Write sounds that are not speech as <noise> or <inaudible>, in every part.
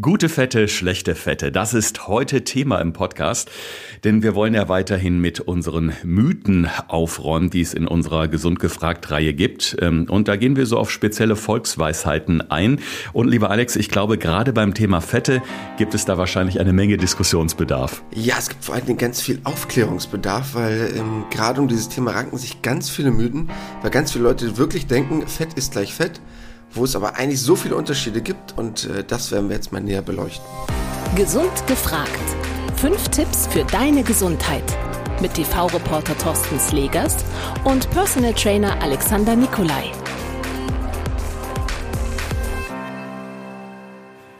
Gute Fette, schlechte Fette, das ist heute Thema im Podcast, denn wir wollen ja weiterhin mit unseren Mythen aufräumen, die es in unserer Gesund gefragt Reihe gibt. Ähm, und da gehen wir so auf spezielle Volksweisheiten ein. Und lieber Alex, ich glaube, gerade beim Thema Fette gibt es da wahrscheinlich eine Menge Diskussionsbedarf. Ja, es gibt vor allen Dingen ganz viel Aufklärungsbedarf, weil ähm, gerade um dieses Thema ranken sich ganz viele Mythen, weil ganz viele Leute wirklich denken, Fett ist gleich Fett wo es aber eigentlich so viele Unterschiede gibt und äh, das werden wir jetzt mal näher beleuchten. Gesund gefragt. Fünf Tipps für deine Gesundheit. Mit TV-Reporter Thorsten Slegers und Personal Trainer Alexander Nikolai.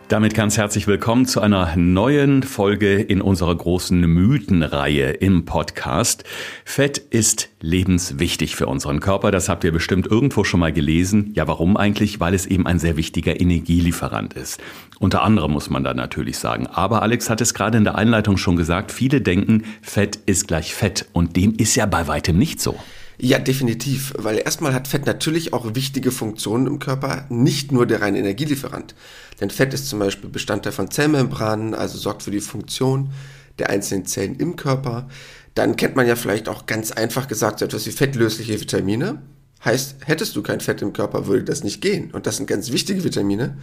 Damit ganz herzlich willkommen zu einer neuen Folge in unserer großen Mythenreihe im Podcast. Fett ist lebenswichtig für unseren Körper. Das habt ihr bestimmt irgendwo schon mal gelesen. Ja, warum eigentlich? Weil es eben ein sehr wichtiger Energielieferant ist. Unter anderem muss man da natürlich sagen. Aber Alex hat es gerade in der Einleitung schon gesagt. Viele denken, Fett ist gleich Fett. Und dem ist ja bei weitem nicht so. Ja, definitiv, weil erstmal hat Fett natürlich auch wichtige Funktionen im Körper, nicht nur der reine Energielieferant. Denn Fett ist zum Beispiel Bestandteil von Zellmembranen, also sorgt für die Funktion der einzelnen Zellen im Körper. Dann kennt man ja vielleicht auch ganz einfach gesagt so etwas wie fettlösliche Vitamine. Heißt, hättest du kein Fett im Körper, würde das nicht gehen. Und das sind ganz wichtige Vitamine,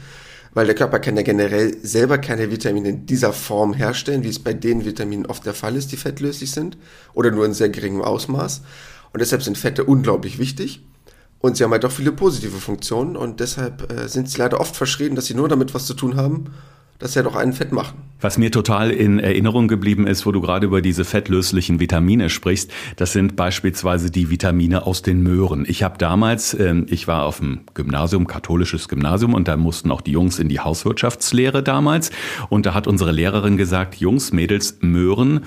weil der Körper kann ja generell selber keine Vitamine in dieser Form herstellen, wie es bei den Vitaminen oft der Fall ist, die fettlöslich sind, oder nur in sehr geringem Ausmaß. Und deshalb sind Fette unglaublich wichtig. Und sie haben halt auch viele positive Funktionen und deshalb äh, sind sie leider oft verschrieben, dass sie nur damit was zu tun haben, dass sie halt auch einen Fett machen. Was mir total in Erinnerung geblieben ist, wo du gerade über diese fettlöslichen Vitamine sprichst, das sind beispielsweise die Vitamine aus den Möhren. Ich habe damals, äh, ich war auf dem Gymnasium, katholisches Gymnasium, und da mussten auch die Jungs in die Hauswirtschaftslehre damals. Und da hat unsere Lehrerin gesagt, Jungs, Mädels, Möhren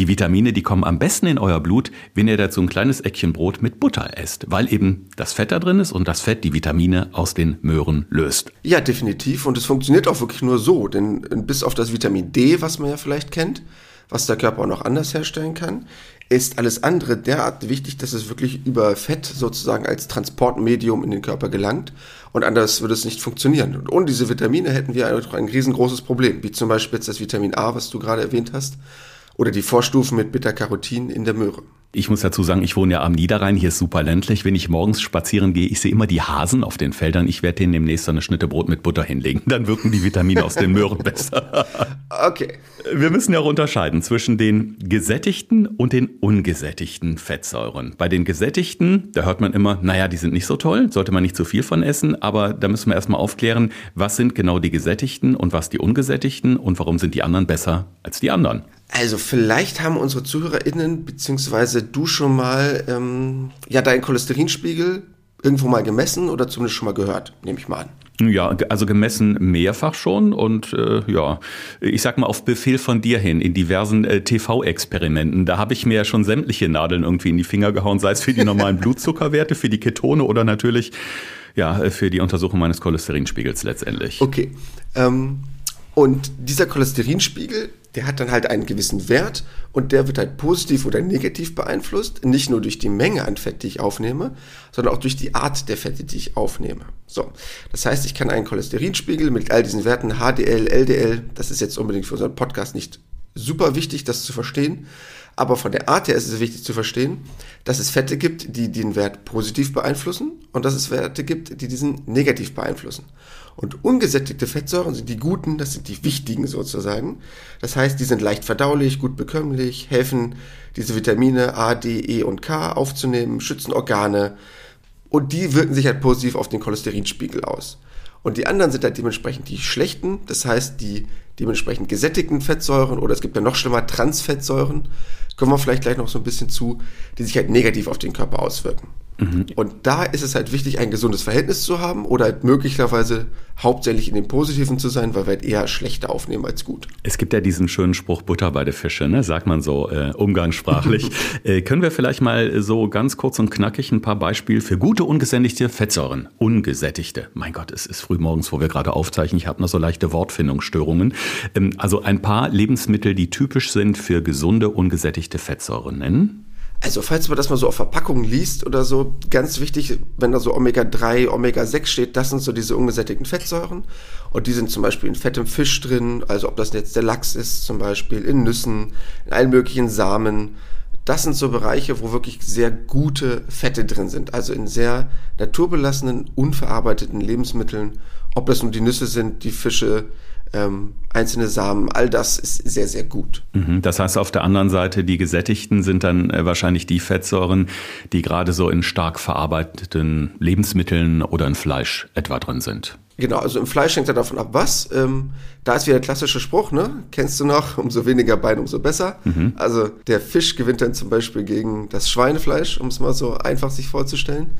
die Vitamine, die kommen am besten in euer Blut, wenn ihr dazu ein kleines Eckchen Brot mit Butter esst, weil eben das Fett da drin ist und das Fett die Vitamine aus den Möhren löst. Ja, definitiv. Und es funktioniert auch wirklich nur so, denn bis auf das Vitamin D, was man ja vielleicht kennt, was der Körper auch noch anders herstellen kann, ist alles andere derart wichtig, dass es wirklich über Fett sozusagen als Transportmedium in den Körper gelangt. Und anders würde es nicht funktionieren. Und ohne diese Vitamine hätten wir ein riesengroßes Problem, wie zum Beispiel jetzt das Vitamin A, was du gerade erwähnt hast oder die Vorstufen mit Beta-Carotin in der Möhre. Ich muss dazu sagen, ich wohne ja am Niederrhein, hier ist super ländlich. Wenn ich morgens spazieren gehe, ich sehe immer die Hasen auf den Feldern. Ich werde denen demnächst eine Schnitte Brot mit Butter hinlegen. Dann wirken die Vitamine aus den Möhren besser. <laughs> Okay. Wir müssen ja auch unterscheiden zwischen den gesättigten und den ungesättigten Fettsäuren. Bei den gesättigten, da hört man immer, naja, die sind nicht so toll, sollte man nicht zu viel von essen. Aber da müssen wir erstmal aufklären, was sind genau die gesättigten und was die ungesättigten und warum sind die anderen besser als die anderen. Also vielleicht haben unsere ZuhörerInnen, beziehungsweise du schon mal, ähm, ja, deinen Cholesterinspiegel irgendwo mal gemessen oder zumindest schon mal gehört, nehme ich mal an. Ja, also gemessen mehrfach schon und äh, ja, ich sag mal auf Befehl von dir hin in diversen äh, TV-Experimenten. Da habe ich mir ja schon sämtliche Nadeln irgendwie in die Finger gehauen, sei es für die normalen <laughs> Blutzuckerwerte, für die Ketone oder natürlich ja für die Untersuchung meines Cholesterinspiegels letztendlich. Okay. Ähm, und dieser Cholesterinspiegel der hat dann halt einen gewissen Wert und der wird halt positiv oder negativ beeinflusst, nicht nur durch die Menge an Fett, die ich aufnehme, sondern auch durch die Art der Fette, die ich aufnehme. So, das heißt, ich kann einen Cholesterinspiegel mit all diesen Werten HDL, LDL, das ist jetzt unbedingt für unseren Podcast nicht super wichtig, das zu verstehen, aber von der Art her ist es wichtig zu verstehen, dass es Fette gibt, die den Wert positiv beeinflussen und dass es Werte gibt, die diesen negativ beeinflussen. Und ungesättigte Fettsäuren sind die guten, das sind die wichtigen sozusagen. Das heißt, die sind leicht verdaulich, gut bekömmlich, helfen diese Vitamine A, D, E und K aufzunehmen, schützen Organe und die wirken sich halt positiv auf den Cholesterinspiegel aus. Und die anderen sind halt dementsprechend die schlechten, das heißt die dementsprechend gesättigten Fettsäuren oder es gibt ja noch schlimmer Transfettsäuren, kommen wir vielleicht gleich noch so ein bisschen zu, die sich halt negativ auf den Körper auswirken. Mhm. Und da ist es halt wichtig, ein gesundes Verhältnis zu haben oder halt möglicherweise hauptsächlich in dem Positiven zu sein, weil wir halt eher schlechter aufnehmen als gut. Es gibt ja diesen schönen Spruch Butter bei der Fische, ne? sagt man so äh, umgangssprachlich. <laughs> äh, können wir vielleicht mal so ganz kurz und knackig ein paar Beispiele für gute ungesättigte Fettsäuren? Ungesättigte. Mein Gott, es ist früh morgens, wo wir gerade aufzeichnen. Ich habe noch so leichte Wortfindungsstörungen. Ähm, also ein paar Lebensmittel, die typisch sind für gesunde ungesättigte Fettsäuren nennen. Also, falls man das mal so auf Verpackungen liest oder so, ganz wichtig, wenn da so Omega-3, Omega-6 steht, das sind so diese ungesättigten Fettsäuren. Und die sind zum Beispiel in fettem Fisch drin, also ob das jetzt der Lachs ist, zum Beispiel in Nüssen, in allen möglichen Samen. Das sind so Bereiche, wo wirklich sehr gute Fette drin sind. Also in sehr naturbelassenen, unverarbeiteten Lebensmitteln. Ob das nun die Nüsse sind, die Fische, ähm, einzelne Samen, all das ist sehr, sehr gut. Mhm. Das heißt, auf der anderen Seite, die gesättigten sind dann äh, wahrscheinlich die Fettsäuren, die gerade so in stark verarbeiteten Lebensmitteln oder in Fleisch etwa drin sind. Genau, also im Fleisch hängt ja davon ab, was. Ähm, da ist wieder der klassische Spruch, ne? Kennst du noch? <laughs> Umso weniger Bein, umso besser. Mhm. Also der Fisch gewinnt dann zum Beispiel gegen das Schweinefleisch, um es mal so einfach sich vorzustellen.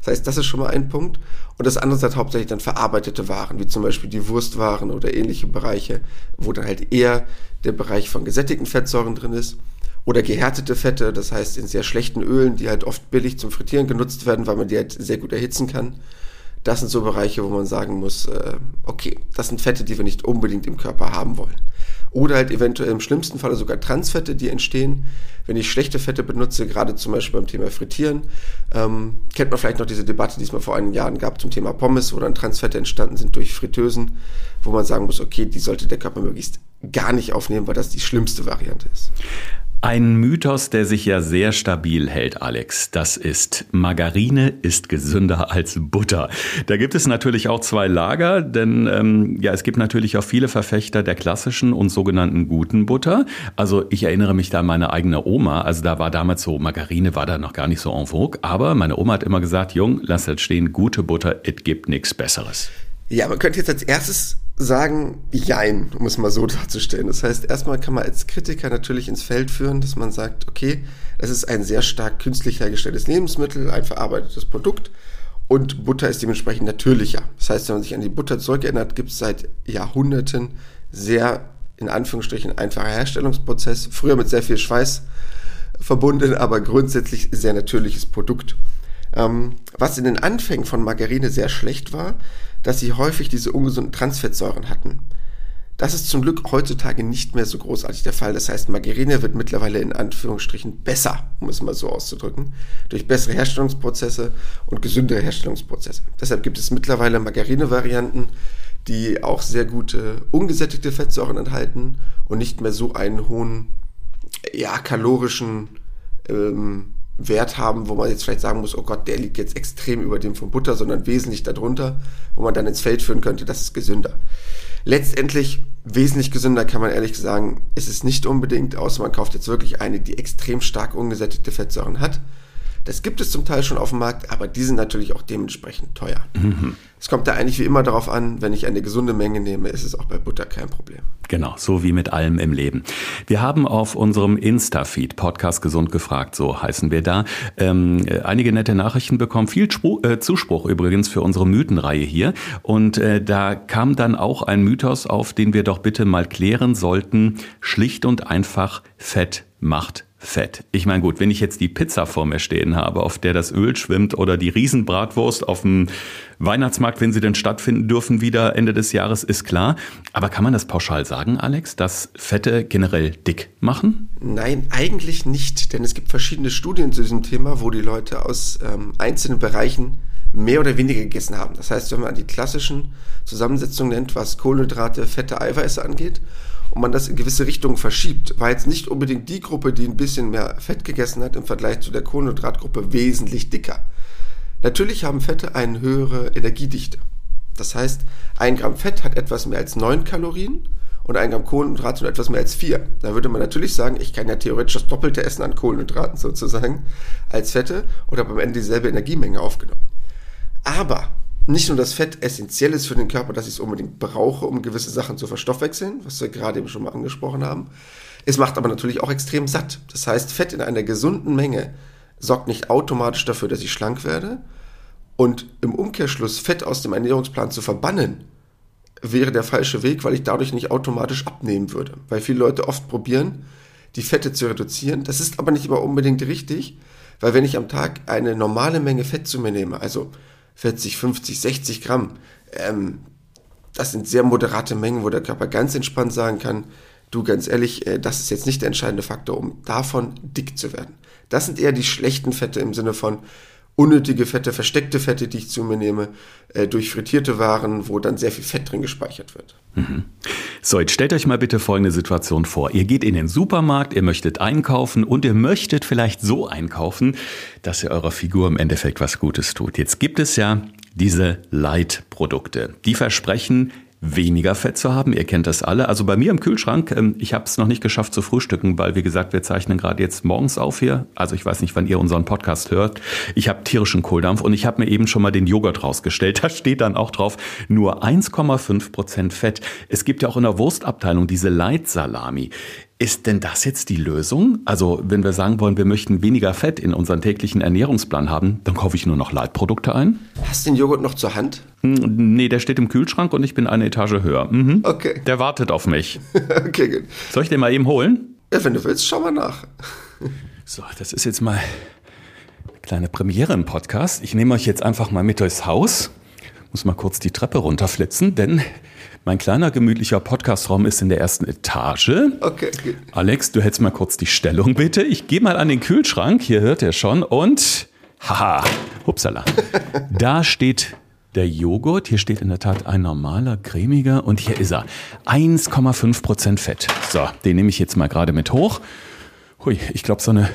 Das heißt, das ist schon mal ein Punkt. Und das andere sind hauptsächlich dann verarbeitete Waren, wie zum Beispiel die Wurstwaren oder ähnliche Bereiche, wo dann halt eher der Bereich von gesättigten Fettsäuren drin ist. Oder gehärtete Fette, das heißt in sehr schlechten Ölen, die halt oft billig zum Frittieren genutzt werden, weil man die halt sehr gut erhitzen kann. Das sind so Bereiche, wo man sagen muss, äh, okay, das sind Fette, die wir nicht unbedingt im Körper haben wollen. Oder halt eventuell im schlimmsten Falle sogar Transfette, die entstehen, wenn ich schlechte Fette benutze, gerade zum Beispiel beim Thema Frittieren. Ähm, kennt man vielleicht noch diese Debatte, die es mal vor einigen Jahren gab zum Thema Pommes, wo dann Transfette entstanden sind durch Fritteusen, wo man sagen muss, okay, die sollte der Körper möglichst gar nicht aufnehmen, weil das die schlimmste Variante ist. Ein Mythos, der sich ja sehr stabil hält, Alex, das ist, Margarine ist gesünder als Butter. Da gibt es natürlich auch zwei Lager, denn ähm, ja, es gibt natürlich auch viele Verfechter der klassischen und sogenannten guten Butter. Also ich erinnere mich da an meine eigene Oma, also da war damals so, Margarine war da noch gar nicht so en vogue, aber meine Oma hat immer gesagt, Jung, lass das stehen, gute Butter, es gibt nichts Besseres. Ja, man könnte jetzt als erstes sagen, jein, um es mal so <laughs> darzustellen. Das heißt, erstmal kann man als Kritiker natürlich ins Feld führen, dass man sagt, okay, es ist ein sehr stark künstlich hergestelltes Lebensmittel, ein verarbeitetes Produkt und Butter ist dementsprechend natürlicher. Das heißt, wenn man sich an die Butter zurückerinnert, gibt es seit Jahrhunderten sehr, in Anführungsstrichen, einfacher Herstellungsprozess, früher mit sehr viel Schweiß verbunden, aber grundsätzlich sehr natürliches Produkt. Ähm, was in den Anfängen von Margarine sehr schlecht war, dass sie häufig diese ungesunden Transfettsäuren hatten. Das ist zum Glück heutzutage nicht mehr so großartig der Fall. Das heißt, Margarine wird mittlerweile in Anführungsstrichen besser, um es mal so auszudrücken, durch bessere Herstellungsprozesse und gesündere Herstellungsprozesse. Deshalb gibt es mittlerweile Margarine-Varianten, die auch sehr gute ungesättigte Fettsäuren enthalten und nicht mehr so einen hohen, ja, kalorischen ähm, Wert haben, wo man jetzt vielleicht sagen muss, oh Gott, der liegt jetzt extrem über dem von Butter, sondern wesentlich darunter, wo man dann ins Feld führen könnte, das ist gesünder. Letztendlich wesentlich gesünder kann man ehrlich sagen, ist es nicht unbedingt, außer man kauft jetzt wirklich eine, die extrem stark ungesättigte Fettsäuren hat. Das gibt es zum Teil schon auf dem Markt, aber die sind natürlich auch dementsprechend teuer. Mhm. Es kommt da eigentlich wie immer darauf an, wenn ich eine gesunde Menge nehme, ist es auch bei Butter kein Problem. Genau, so wie mit allem im Leben. Wir haben auf unserem Insta-Feed, Podcast Gesund gefragt, so heißen wir da, ähm, einige nette Nachrichten bekommen. Viel Spruch, äh, Zuspruch übrigens für unsere Mythenreihe hier. Und äh, da kam dann auch ein Mythos auf, den wir doch bitte mal klären sollten. Schlicht und einfach Fett macht Fett. Ich meine, gut, wenn ich jetzt die Pizza vor mir stehen habe, auf der das Öl schwimmt oder die Riesenbratwurst auf dem Weihnachtsmarkt, wenn sie denn stattfinden dürfen, wieder Ende des Jahres, ist klar. Aber kann man das pauschal sagen, Alex, dass Fette generell dick machen? Nein, eigentlich nicht, denn es gibt verschiedene Studien zu diesem Thema, wo die Leute aus ähm, einzelnen Bereichen mehr oder weniger gegessen haben. Das heißt, wenn man die klassischen Zusammensetzungen nennt, was Kohlenhydrate, Fette, Eiweiße angeht, und man das in gewisse Richtungen verschiebt, war jetzt nicht unbedingt die Gruppe, die ein bisschen mehr Fett gegessen hat, im Vergleich zu der Kohlenhydratgruppe wesentlich dicker. Natürlich haben Fette eine höhere Energiedichte. Das heißt, ein Gramm Fett hat etwas mehr als neun Kalorien und ein Gramm Kohlenhydrate nur etwas mehr als vier. Da würde man natürlich sagen, ich kann ja theoretisch das Doppelte essen an Kohlenhydraten sozusagen als Fette und habe am Ende dieselbe Energiemenge aufgenommen. Aber nicht nur das Fett essentiell ist für den Körper, dass ich es unbedingt brauche, um gewisse Sachen zu verstoffwechseln, was wir gerade eben schon mal angesprochen haben. Es macht aber natürlich auch extrem satt. Das heißt, Fett in einer gesunden Menge sorgt nicht automatisch dafür, dass ich schlank werde. Und im Umkehrschluss Fett aus dem Ernährungsplan zu verbannen, wäre der falsche Weg, weil ich dadurch nicht automatisch abnehmen würde. Weil viele Leute oft probieren, die Fette zu reduzieren. Das ist aber nicht immer unbedingt richtig, weil wenn ich am Tag eine normale Menge Fett zu mir nehme, also 40, 50, 60 Gramm. Ähm, das sind sehr moderate Mengen, wo der Körper ganz entspannt sagen kann, du ganz ehrlich, äh, das ist jetzt nicht der entscheidende Faktor, um davon dick zu werden. Das sind eher die schlechten Fette im Sinne von, unnötige Fette, versteckte Fette, die ich zu mir nehme, äh, durch frittierte Waren, wo dann sehr viel Fett drin gespeichert wird. Mhm. So, jetzt stellt euch mal bitte folgende Situation vor. Ihr geht in den Supermarkt, ihr möchtet einkaufen und ihr möchtet vielleicht so einkaufen, dass ihr eurer Figur im Endeffekt was Gutes tut. Jetzt gibt es ja diese Light-Produkte. Die versprechen weniger Fett zu haben. Ihr kennt das alle. Also bei mir im Kühlschrank, ähm, ich habe es noch nicht geschafft zu frühstücken, weil wie gesagt, wir zeichnen gerade jetzt morgens auf hier. Also ich weiß nicht, wann ihr unseren Podcast hört. Ich habe tierischen Kohldampf und ich habe mir eben schon mal den Joghurt rausgestellt. <laughs> Da steht dann auch drauf, nur 1,5 Prozent Fett. Es gibt ja auch in der Wurstabteilung diese Leitsalami. Ist denn das jetzt die Lösung? Also, wenn wir sagen wollen, wir möchten weniger Fett in unseren täglichen Ernährungsplan haben, dann kaufe ich nur noch Leitprodukte ein? Hast du den Joghurt noch zur Hand? Hm, nee, der steht im Kühlschrank und ich bin eine Etage höher. Mhm. Okay. Der wartet auf mich. <laughs> okay, gut. Soll ich den mal eben holen? Ja, wenn du willst, schau mal nach. <laughs> so, das ist jetzt mal eine kleine Premiere im Podcast. Ich nehme euch jetzt einfach mal mit durchs Haus. Muss mal kurz die Treppe runterflitzen, denn mein kleiner gemütlicher Podcastraum ist in der ersten Etage. Okay. Gut. Alex, du hältst mal kurz die Stellung bitte. Ich gehe mal an den Kühlschrank, hier hört ihr schon und haha, hupsala. <laughs> da steht der Joghurt. Hier steht in der Tat ein normaler, cremiger und hier ist er. 1,5 Prozent Fett. So, den nehme ich jetzt mal gerade mit hoch. Hui, ich glaube, so eine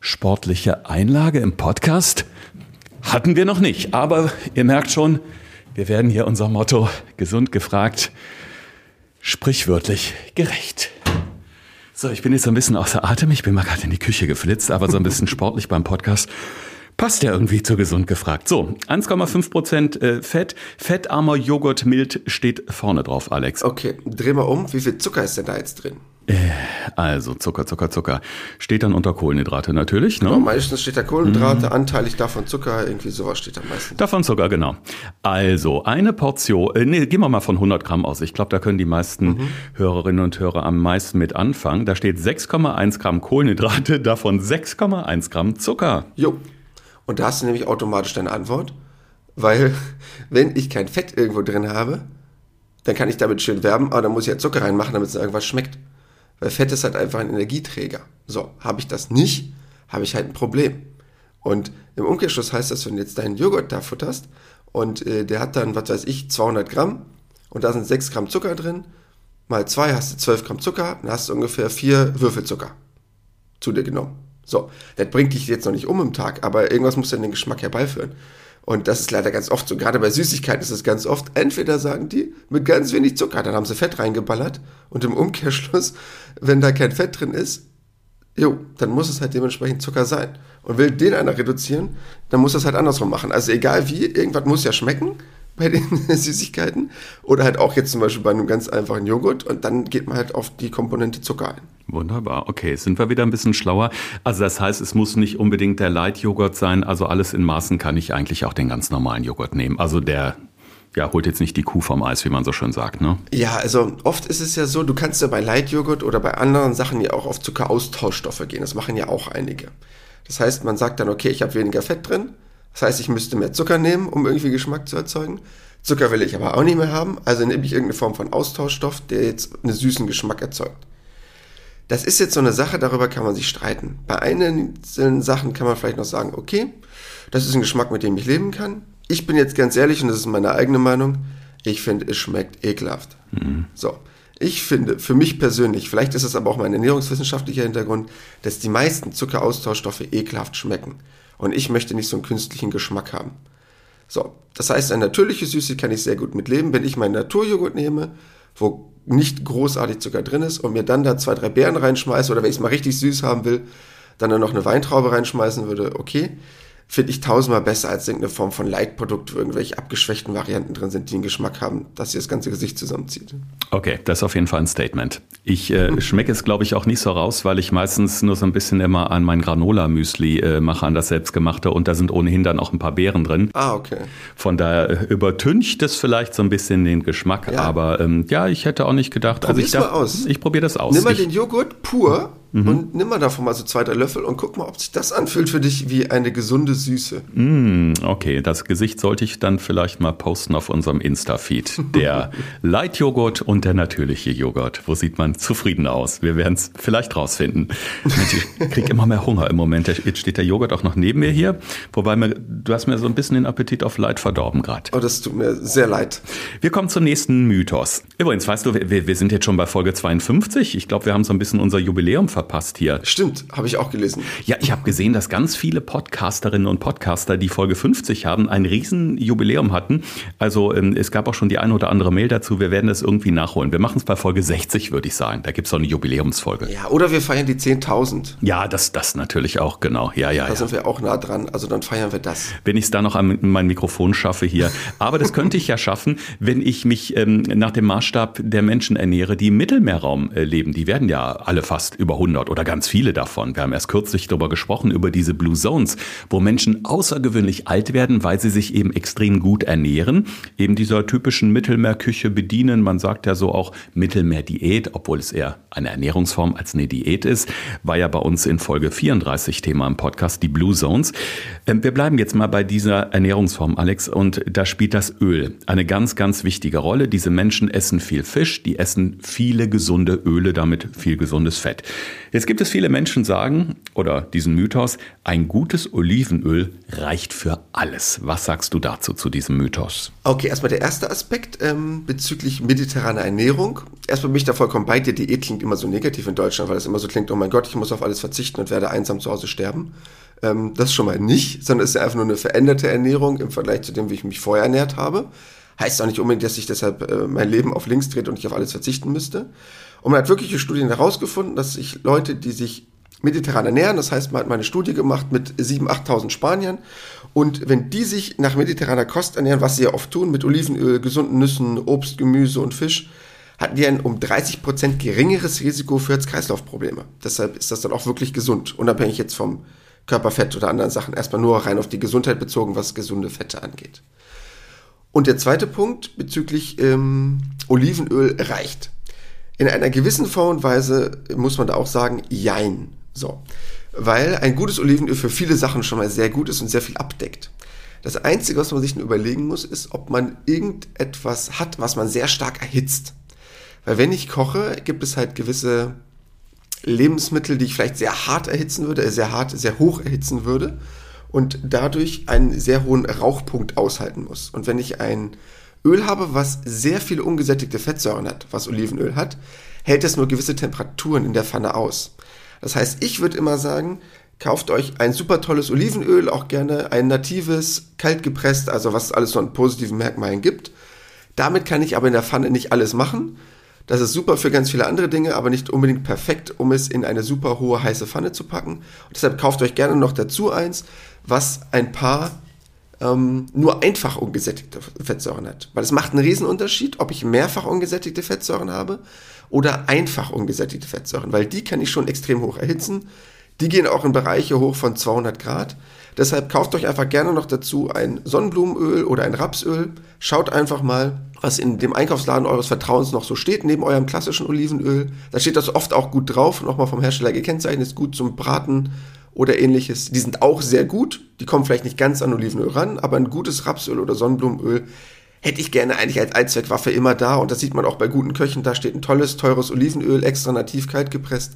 sportliche Einlage im Podcast hatten wir noch nicht. Aber ihr merkt schon, wir werden hier unser Motto gesund gefragt, sprichwörtlich gerecht. So, ich bin jetzt ein bisschen außer Atem. Ich bin mal gerade in die Küche geflitzt, aber so ein bisschen sportlich beim Podcast. Passt ja irgendwie zu gesund gefragt. So, 1,5 Prozent äh, Fett. Fettarmer Joghurt mild steht vorne drauf, Alex. Okay, dreh mal um. Wie viel Zucker ist denn da jetzt drin? Äh, also Zucker, Zucker, Zucker. Steht dann unter Kohlenhydrate natürlich. Ne? Genau, meistens steht da Kohlenhydrate, mhm. anteilig davon Zucker, irgendwie sowas steht da meistens. Davon Zucker, genau. Also eine Portion, äh, nee, gehen wir mal von 100 Gramm aus. Ich glaube, da können die meisten mhm. Hörerinnen und Hörer am meisten mit anfangen. Da steht 6,1 Gramm Kohlenhydrate, <laughs> davon 6,1 Gramm Zucker. Jo. Und da hast du nämlich automatisch deine Antwort, weil <laughs> wenn ich kein Fett irgendwo drin habe, dann kann ich damit schön werben, aber dann muss ich ja Zucker reinmachen, damit es irgendwas schmeckt. Weil Fett ist halt einfach ein Energieträger. So, habe ich das nicht, habe ich halt ein Problem. Und im Umkehrschluss heißt das, wenn du jetzt deinen Joghurt da futterst und äh, der hat dann, was weiß ich, 200 Gramm und da sind 6 Gramm Zucker drin, mal 2 hast du 12 Gramm Zucker, dann hast du ungefähr 4 Würfel Zucker zu dir genommen. So, das bringt dich jetzt noch nicht um im Tag, aber irgendwas muss dann den Geschmack herbeiführen. Und das ist leider ganz oft so. Gerade bei Süßigkeiten ist es ganz oft. Entweder sagen die mit ganz wenig Zucker, dann haben sie Fett reingeballert. Und im Umkehrschluss, wenn da kein Fett drin ist, jo, dann muss es halt dementsprechend Zucker sein. Und will den einer reduzieren, dann muss das halt andersrum machen. Also egal wie, irgendwas muss ja schmecken bei den <laughs> Süßigkeiten. Oder halt auch jetzt zum Beispiel bei einem ganz einfachen Joghurt. Und dann geht man halt auf die Komponente Zucker ein. Wunderbar. Okay, sind wir wieder ein bisschen schlauer. Also das heißt, es muss nicht unbedingt der Light-Joghurt sein. Also alles in Maßen kann ich eigentlich auch den ganz normalen Joghurt nehmen. Also der ja, holt jetzt nicht die Kuh vom Eis, wie man so schön sagt, ne? Ja, also oft ist es ja so, du kannst ja bei Light-Joghurt oder bei anderen Sachen ja auch auf Zuckeraustauschstoffe gehen. Das machen ja auch einige. Das heißt, man sagt dann, okay, ich habe weniger Fett drin. Das heißt, ich müsste mehr Zucker nehmen, um irgendwie Geschmack zu erzeugen. Zucker will ich aber auch nicht mehr haben, also nehme ich irgendeine Form von Austauschstoff, der jetzt einen süßen Geschmack erzeugt. Das ist jetzt so eine Sache, darüber kann man sich streiten. Bei einzelnen Sachen kann man vielleicht noch sagen, okay, das ist ein Geschmack, mit dem ich leben kann. Ich bin jetzt ganz ehrlich, und das ist meine eigene Meinung, ich finde, es schmeckt ekelhaft. Mhm. So. Ich finde, für mich persönlich, vielleicht ist es aber auch mein ernährungswissenschaftlicher Hintergrund, dass die meisten Zuckeraustauschstoffe ekelhaft schmecken. Und ich möchte nicht so einen künstlichen Geschmack haben. So, das heißt, eine natürliche Süße kann ich sehr gut mitleben. Wenn ich meinen Naturjoghurt nehme, wo nicht großartig Zucker drin ist und mir dann da zwei, drei Beeren reinschmeiße oder wenn ich es mal richtig süß haben will, dann, dann noch eine Weintraube reinschmeißen würde, okay finde ich tausendmal besser als irgendeine Form von Leitprodukt, wo irgendwelche abgeschwächten Varianten drin sind, die einen Geschmack haben, dass sie das ganze Gesicht zusammenzieht. Okay, das ist auf jeden Fall ein Statement. Ich äh, schmecke es, glaube ich, auch nicht so raus, weil ich meistens nur so ein bisschen immer an mein Granola-Müsli äh, mache, an das selbstgemachte und da sind ohnehin dann auch ein paar Beeren drin. Ah, okay. Von daher äh, übertüncht es vielleicht so ein bisschen den Geschmack, ja. aber ähm, ja, ich hätte auch nicht gedacht. Probier's also ich mal aus. Ich probiere das aus. Nimm mal ich, den Joghurt pur mhm. und nimm mal davon mal so zwei, drei Löffel und guck mal, ob sich das anfühlt für dich wie eine gesunde Süße. Mm, okay, das Gesicht sollte ich dann vielleicht mal posten auf unserem Insta-Feed. Der <laughs> Light-Joghurt und der natürliche Joghurt. Wo sieht man zufrieden aus? Wir werden es vielleicht rausfinden. Ich kriege immer mehr Hunger im Moment. Jetzt steht der Joghurt auch noch neben mir hier. Wobei mir, du hast mir so ein bisschen den Appetit auf Light verdorben gerade. Oh, das tut mir sehr leid. Wir kommen zum nächsten Mythos. Übrigens, weißt du, wir, wir sind jetzt schon bei Folge 52. Ich glaube, wir haben so ein bisschen unser Jubiläum verpasst hier. Stimmt, habe ich auch gelesen. Ja, ich habe gesehen, dass ganz viele Podcasterinnen und Podcaster, die Folge 50 haben, ein riesen Jubiläum hatten. Also ähm, es gab auch schon die eine oder andere Mail dazu. Wir werden das irgendwie nachholen. Wir machen es bei Folge 60, würde ich sagen. Da gibt es so eine Jubiläumsfolge. Ja, oder wir feiern die 10.000. Ja, das, das natürlich auch, genau. Ja, ja, da ja. sind wir auch nah dran. Also dann feiern wir das. Wenn ich es da noch an mein Mikrofon schaffe hier. Aber das könnte ich ja schaffen, wenn ich mich ähm, nach dem Maßstab der Menschen ernähre, die im Mittelmeerraum äh, leben. Die werden ja alle fast über 100 oder ganz viele davon. Wir haben erst kürzlich darüber gesprochen, über diese Blue Zones, wo Menschen außergewöhnlich alt werden, weil sie sich eben extrem gut ernähren, eben dieser typischen Mittelmeerküche bedienen. Man sagt ja so auch Mittelmeerdiät, obwohl es eher eine Ernährungsform als eine Diät ist, war ja bei uns in Folge 34 Thema im Podcast, die Blue Zones. Ähm, wir bleiben jetzt mal bei dieser Ernährungsform, Alex, und da spielt das Öl eine ganz, ganz wichtige Rolle. Diese Menschen essen viel Fisch, die essen viele gesunde Öle, damit viel gesundes Fett. Jetzt gibt es viele Menschen, sagen, oder diesen Mythos, ein gutes Olivenöl reicht für alles. Was sagst du dazu, zu diesem Mythos? Okay, erstmal der erste Aspekt ähm, bezüglich mediterraner Ernährung. Erstmal bin ich da vollkommen bei dir. Diät klingt immer so negativ in Deutschland, weil es immer so klingt, oh mein Gott, ich muss auf alles verzichten und werde einsam zu Hause sterben. Ähm, das schon mal nicht, sondern es ist einfach nur eine veränderte Ernährung im Vergleich zu dem, wie ich mich vorher ernährt habe. Heißt auch nicht unbedingt, dass ich deshalb äh, mein Leben auf links dreht und ich auf alles verzichten müsste. Und man hat wirkliche Studien herausgefunden, dass sich Leute, die sich mediterran ernähren, das heißt, man hat mal eine Studie gemacht mit 7.000, 8.000 Spaniern und wenn die sich nach mediterraner Kost ernähren, was sie ja oft tun, mit Olivenöl, gesunden Nüssen, Obst, Gemüse und Fisch, hatten die ein um 30 Prozent geringeres Risiko für Herz-Kreislauf-Probleme. Deshalb ist das dann auch wirklich gesund, unabhängig jetzt vom Körperfett oder anderen Sachen. Erstmal nur rein auf die Gesundheit bezogen, was gesunde Fette angeht. Und der zweite Punkt bezüglich ähm, Olivenöl reicht. In einer gewissen Form und Weise muss man da auch sagen, jein. So. Weil ein gutes Olivenöl für viele Sachen schon mal sehr gut ist und sehr viel abdeckt. Das Einzige, was man sich nur überlegen muss, ist, ob man irgendetwas hat, was man sehr stark erhitzt. Weil wenn ich koche, gibt es halt gewisse Lebensmittel, die ich vielleicht sehr hart erhitzen würde, äh, sehr hart, sehr hoch erhitzen würde und dadurch einen sehr hohen Rauchpunkt aushalten muss. Und wenn ich ein Öl habe, was sehr viele ungesättigte Fettsäuren hat, was Olivenöl hat, hält es nur gewisse Temperaturen in der Pfanne aus. Das heißt, ich würde immer sagen, kauft euch ein super tolles Olivenöl, auch gerne ein natives, kalt gepresst, also was alles so an positiven Merkmalen gibt. Damit kann ich aber in der Pfanne nicht alles machen, das ist super für ganz viele andere Dinge, aber nicht unbedingt perfekt, um es in eine super hohe heiße Pfanne zu packen. Und deshalb kauft euch gerne noch dazu eins, was ein paar ähm, nur einfach ungesättigte Fettsäuren hat. Weil es macht einen Riesenunterschied, ob ich mehrfach ungesättigte Fettsäuren habe oder einfach ungesättigte Fettsäuren, weil die kann ich schon extrem hoch erhitzen. Die gehen auch in Bereiche hoch von 200 Grad. Deshalb kauft euch einfach gerne noch dazu ein Sonnenblumenöl oder ein Rapsöl. Schaut einfach mal, was in dem Einkaufsladen eures Vertrauens noch so steht, neben eurem klassischen Olivenöl. Da steht das oft auch gut drauf, nochmal vom Hersteller gekennzeichnet, ist gut zum Braten oder ähnliches. Die sind auch sehr gut. Die kommen vielleicht nicht ganz an Olivenöl ran, aber ein gutes Rapsöl oder Sonnenblumenöl hätte ich gerne eigentlich als Allzweckwaffe immer da. Und das sieht man auch bei guten Köchen. Da steht ein tolles, teures Olivenöl, extra nativ kalt gepresst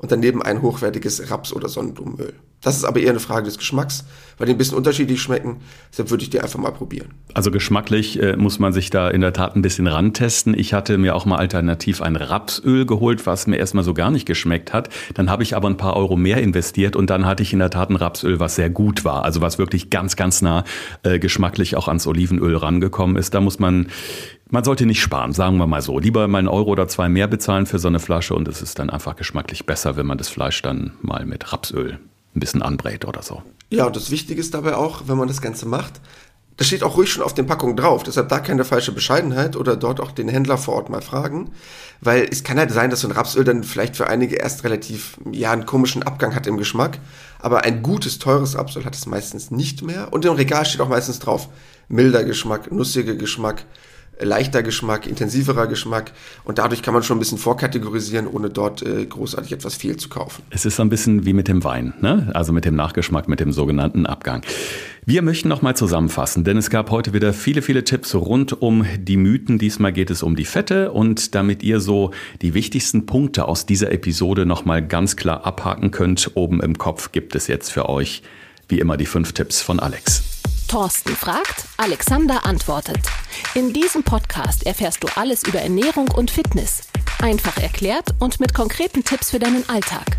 und daneben ein hochwertiges Raps- oder Sonnenblumenöl. Das ist aber eher eine Frage des Geschmacks, weil die ein bisschen unterschiedlich schmecken. Deshalb würde ich die einfach mal probieren. Also geschmacklich äh, muss man sich da in der Tat ein bisschen rantesten. Ich hatte mir auch mal alternativ ein Rapsöl geholt, was mir erstmal so gar nicht geschmeckt hat. Dann habe ich aber ein paar Euro mehr investiert und dann hatte ich in der Tat ein Rapsöl, was sehr gut war. Also was wirklich ganz, ganz nah äh, geschmacklich auch ans Olivenöl rangekommen ist. Da muss man man sollte nicht sparen, sagen wir mal so. Lieber mal einen Euro oder zwei mehr bezahlen für so eine Flasche und es ist dann einfach geschmacklich besser, wenn man das Fleisch dann mal mit Rapsöl ein bisschen anbrät oder so. Ja, und das Wichtige ist dabei auch, wenn man das Ganze macht, das steht auch ruhig schon auf den Packungen drauf. Deshalb da keine falsche Bescheidenheit oder dort auch den Händler vor Ort mal fragen. Weil es kann halt sein, dass so ein Rapsöl dann vielleicht für einige erst relativ, ja, einen komischen Abgang hat im Geschmack. Aber ein gutes, teures Rapsöl hat es meistens nicht mehr. Und im Regal steht auch meistens drauf, milder Geschmack, nussiger Geschmack, leichter Geschmack, intensiverer Geschmack und dadurch kann man schon ein bisschen vorkategorisieren, ohne dort äh, großartig etwas viel zu kaufen. Es ist so ein bisschen wie mit dem Wein, ne? also mit dem Nachgeschmack, mit dem sogenannten Abgang. Wir möchten nochmal zusammenfassen, denn es gab heute wieder viele, viele Tipps rund um die Mythen. Diesmal geht es um die Fette und damit ihr so die wichtigsten Punkte aus dieser Episode nochmal ganz klar abhaken könnt, oben im Kopf gibt es jetzt für euch wie immer die fünf Tipps von Alex. Thorsten fragt, Alexander antwortet. In diesem Podcast erfährst du alles über Ernährung und Fitness. Einfach erklärt und mit konkreten Tipps für deinen Alltag.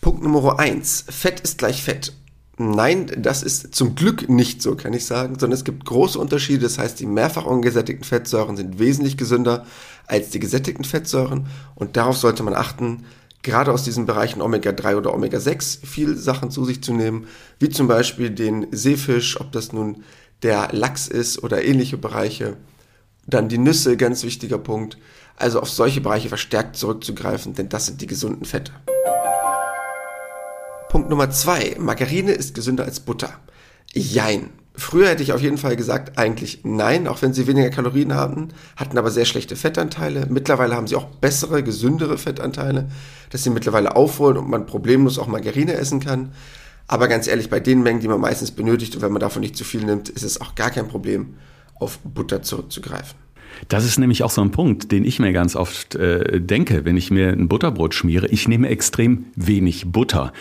Punkt Nummer eins: Fett ist gleich Fett. Nein, das ist zum Glück nicht so, kann ich sagen, sondern es gibt große Unterschiede. Das heißt, die mehrfach ungesättigten Fettsäuren sind wesentlich gesünder als die gesättigten Fettsäuren und darauf sollte man achten, gerade aus diesen Bereichen Omega-3 oder Omega-6 viel Sachen zu sich zu nehmen, wie zum Beispiel den Seefisch, ob das nun der Lachs ist oder ähnliche Bereiche. Dann die Nüsse, ganz wichtiger Punkt. Also auf solche Bereiche verstärkt zurückzugreifen, denn das sind die gesunden Fette. Punkt Nummer zwei. Margarine ist gesünder als Butter. Jein. Früher hätte ich auf jeden Fall gesagt, eigentlich nein, auch wenn sie weniger Kalorien hatten, hatten aber sehr schlechte Fettanteile. Mittlerweile haben sie auch bessere, gesündere Fettanteile, dass sie mittlerweile aufholen und man problemlos auch Margarine essen kann. Aber ganz ehrlich, bei den Mengen, die man meistens benötigt und wenn man davon nicht zu viel nimmt, ist es auch gar kein Problem, auf Butter zurückzugreifen. Das ist nämlich auch so ein Punkt, den ich mir ganz oft äh, denke, wenn ich mir ein Butterbrot schmiere. Ich nehme extrem wenig Butter.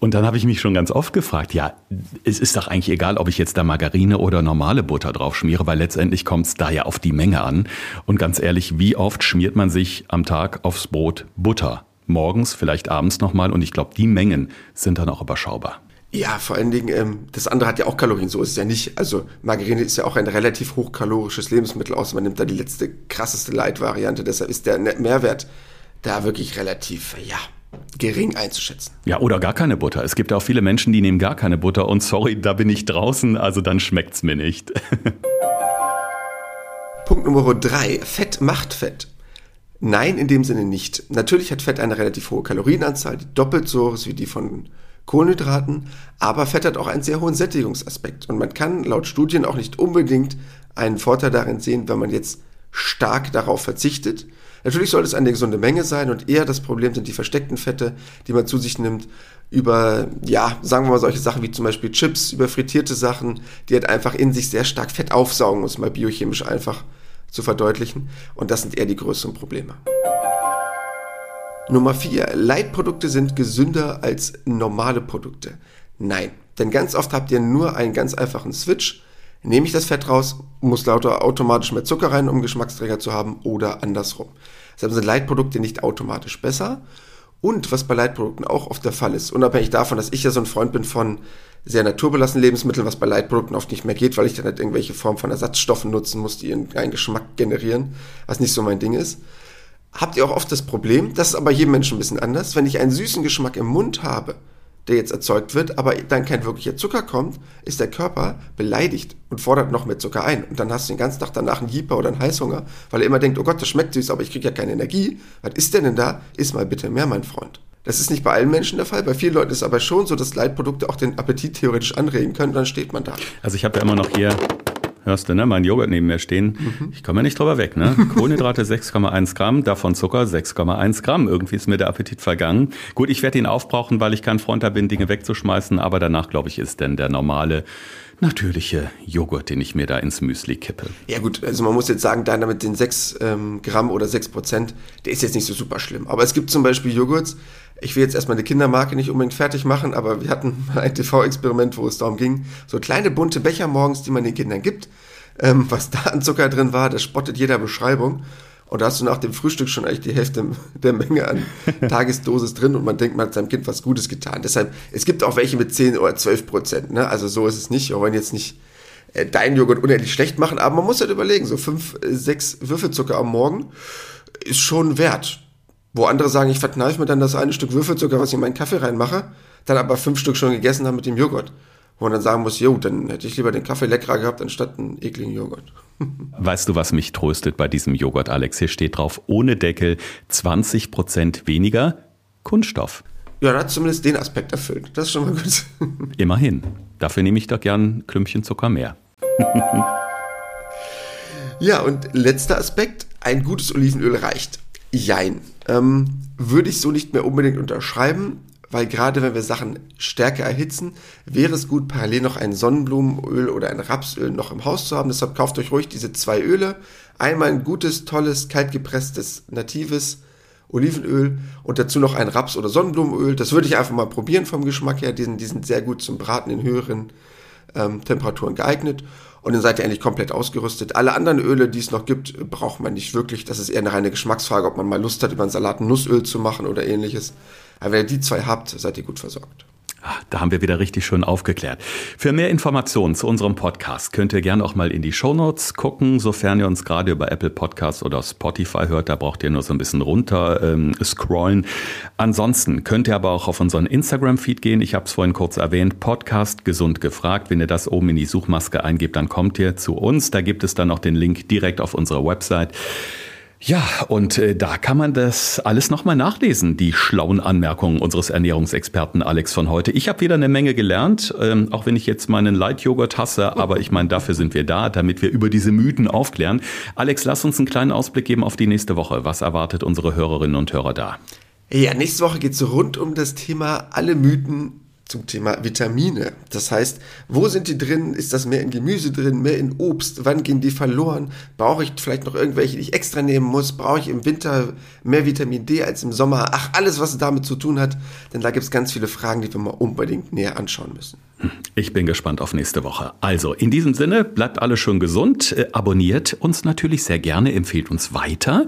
Und dann habe ich mich schon ganz oft gefragt, ja, es ist doch eigentlich egal, ob ich jetzt da Margarine oder normale Butter drauf schmiere, weil letztendlich kommt es da ja auf die Menge an. Und ganz ehrlich, wie oft schmiert man sich am Tag aufs Brot Butter? Morgens, vielleicht abends nochmal. Und ich glaube, die Mengen sind dann auch überschaubar. Ja, vor allen Dingen, ähm, das andere hat ja auch Kalorien, so ist es ja nicht. Also Margarine ist ja auch ein relativ hochkalorisches Lebensmittel, außer man nimmt da die letzte krasseste Light-Variante. Deshalb ist der Mehrwert da wirklich relativ, ja, gering einzuschätzen. Ja, oder gar keine Butter. Es gibt auch viele Menschen, die nehmen gar keine Butter und sorry, da bin ich draußen, also dann schmeckt's mir nicht. <laughs> Punkt Nummer drei: Fett macht Fett. Nein, in dem Sinne nicht. Natürlich hat Fett eine relativ hohe Kalorienanzahl, die doppelt so hoch ist wie die von Kohlenhydraten, aber Fett hat auch einen sehr hohen Sättigungsaspekt und man kann laut Studien auch nicht unbedingt einen Vorteil darin sehen, wenn man jetzt stark darauf verzichtet, Natürlich sollte es eine gesunde Menge sein und eher das Problem sind die versteckten Fette, die man zu sich nimmt, über, ja, sagen wir mal solche Sachen wie zum Beispiel Chips, über frittierte Sachen, die halt einfach in sich sehr stark Fett aufsaugen, um es mal biochemisch einfach zu verdeutlichen. Und das sind eher die größeren Probleme. Nummer vier: Leitprodukte sind gesünder als normale Produkte. Nein, denn ganz oft habt ihr nur einen ganz einfachen Switch Nehme ich das Fett raus, muss lauter automatisch mehr Zucker rein, um Geschmacksträger zu haben oder andersrum. Deshalb sind Leitprodukte nicht automatisch besser. Und was bei Leitprodukten auch oft der Fall ist, unabhängig davon, dass ich ja so ein Freund bin von sehr naturbelassenen Lebensmitteln, was bei Leitprodukten oft nicht mehr geht, weil ich dann halt irgendwelche Form von Ersatzstoffen nutzen muss, die einen Geschmack generieren, was nicht so mein Ding ist. Habt ihr auch oft das Problem, das ist aber jedem Menschen ein bisschen anders, wenn ich einen süßen Geschmack im Mund habe, der jetzt erzeugt wird, aber dann kein wirklicher Zucker kommt, ist der Körper beleidigt und fordert noch mehr Zucker ein. Und dann hast du den ganzen Tag danach einen Jeeper oder einen Heißhunger, weil er immer denkt, oh Gott, das schmeckt süß, aber ich kriege ja keine Energie. Was ist denn denn da? Iss mal bitte mehr, mein Freund. Das ist nicht bei allen Menschen der Fall. Bei vielen Leuten ist es aber schon so, dass Leitprodukte auch den Appetit theoretisch anregen können. Dann steht man da. Also ich habe ja immer noch hier Hörst du, ne? Mein Joghurt neben mir stehen. Mhm. Ich komme ja nicht drüber weg, ne? <laughs> Kohlenhydrate 6,1 Gramm, davon Zucker 6,1 Gramm. Irgendwie ist mir der Appetit vergangen. Gut, ich werde ihn aufbrauchen, weil ich kein Freund da bin, Dinge wegzuschmeißen, aber danach, glaube ich, ist denn der normale natürliche Joghurt, den ich mir da ins Müsli kippe. Ja gut, also man muss jetzt sagen, deiner mit den 6 ähm, Gramm oder 6 Prozent, der ist jetzt nicht so super schlimm. Aber es gibt zum Beispiel Joghurts, ich will jetzt erstmal eine Kindermarke nicht unbedingt fertig machen, aber wir hatten mal <laughs> ein TV-Experiment, wo es darum ging, so kleine bunte Becher morgens, die man den Kindern gibt. Ähm, was da an Zucker drin war, das spottet jeder Beschreibung. Und da hast du nach dem Frühstück schon eigentlich die Hälfte der Menge an <laughs> Tagesdosis drin und man denkt, man hat seinem Kind was Gutes getan. Deshalb, es gibt auch welche mit 10 oder 12 Prozent. Ne? Also so ist es nicht. Wir wollen jetzt nicht äh, deinen Joghurt unendlich schlecht machen, aber man muss halt überlegen, so 5, 6 äh, Würfelzucker am Morgen ist schon wert. Wo andere sagen, ich verkneife mir dann das eine Stück Würfelzucker, was ich in meinen Kaffee reinmache, dann aber fünf Stück schon gegessen habe mit dem Joghurt. Wo man dann sagen muss, jo, dann hätte ich lieber den Kaffee leckerer gehabt, anstatt einen ekligen Joghurt. Weißt du, was mich tröstet bei diesem Joghurt, Alex? Hier steht drauf, ohne Deckel 20 Prozent weniger Kunststoff. Ja, da hat zumindest den Aspekt erfüllt. Das ist schon mal gut. <laughs> Immerhin. Dafür nehme ich doch gern ein Klümpchen Zucker mehr. <laughs> Ja, und letzter Aspekt, ein gutes Olivenöl reicht. Jein. Ähm, würde ich so nicht mehr unbedingt unterschreiben, weil gerade wenn wir Sachen stärker erhitzen, wäre es gut, parallel noch ein Sonnenblumenöl oder ein Rapsöl noch im Haus zu haben. Deshalb kauft euch ruhig diese zwei Öle. Einmal ein gutes, tolles, kaltgepresstes, natives Olivenöl und dazu noch ein Raps- oder Sonnenblumenöl. Das würde ich einfach mal probieren vom Geschmack her. Die sind, die sind sehr gut zum Braten in höheren ähm, Temperaturen geeignet. Und dann seid ihr eigentlich komplett ausgerüstet. Alle anderen Öle, die es noch gibt, braucht man nicht wirklich. Das ist eher eine reine Geschmacksfrage, ob man mal Lust hat, über einen Salat Nussöl zu machen oder ähnliches. Aber wenn ihr die zwei habt, seid ihr gut versorgt. Ah, da haben wir wieder richtig schön aufgeklärt. Für mehr Informationen zu unserem Podcast könnt ihr gerne auch mal in die Shownotes gucken, sofern ihr uns gerade über Apple Podcasts oder Spotify hört. Da braucht ihr nur so ein bisschen runter ähm, scrollen. Ansonsten könnt ihr aber auch auf unseren Instagram-Feed gehen. Ich habe es vorhin kurz erwähnt. Podcast gesund gefragt. Wenn ihr das oben in die Suchmaske eingebt, dann kommt ihr zu uns. Da gibt es dann noch den Link direkt auf unserer Website. Ja, und äh, da kann man das alles nochmal nachlesen, die schlauen Anmerkungen unseres Ernährungsexperten Alex von heute. Ich habe wieder eine Menge gelernt, ähm, auch wenn ich jetzt meinen Light-Joghurt hasse, aber ich meine, dafür sind wir da, damit wir über diese Mythen aufklären. Alex, lass uns einen kleinen Ausblick geben auf die nächste Woche. Was erwartet unsere Hörerinnen und Hörer da? Ja, nächste Woche geht es rund um das Thema alle Mythen zum Thema Vitamine. Das heißt, wo sind die drin? Ist das mehr in Gemüse drin, mehr in Obst? Wann gehen die verloren? Brauche ich vielleicht noch irgendwelche, die ich extra nehmen muss? Brauche ich im Winter mehr Vitamin D als im Sommer? Ach, alles, was damit zu tun hat. Denn da gibt es ganz viele Fragen, die wir mal unbedingt näher anschauen müssen. Ich bin gespannt auf nächste Woche. Also, in diesem Sinne, bleibt alle schön gesund, äh, abonniert uns natürlich sehr gerne, empfehlt uns weiter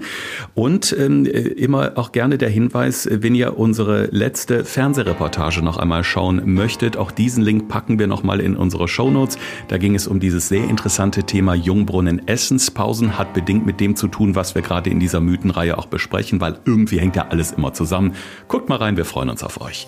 und ähm, äh, immer auch gerne der Hinweis, wenn ihr unsere letzte Fernsehreportage noch einmal schauen möchtet, auch diesen Link packen wir nochmal in unsere Shownotes. Da ging es um dieses sehr interessante Thema Jungbrunnen Essenspausen, hat bedingt mit dem zu tun, was wir gerade in dieser Mythenreihe auch besprechen, weil irgendwie hängt ja alles immer zusammen. Guckt mal rein, wir freuen uns auf euch.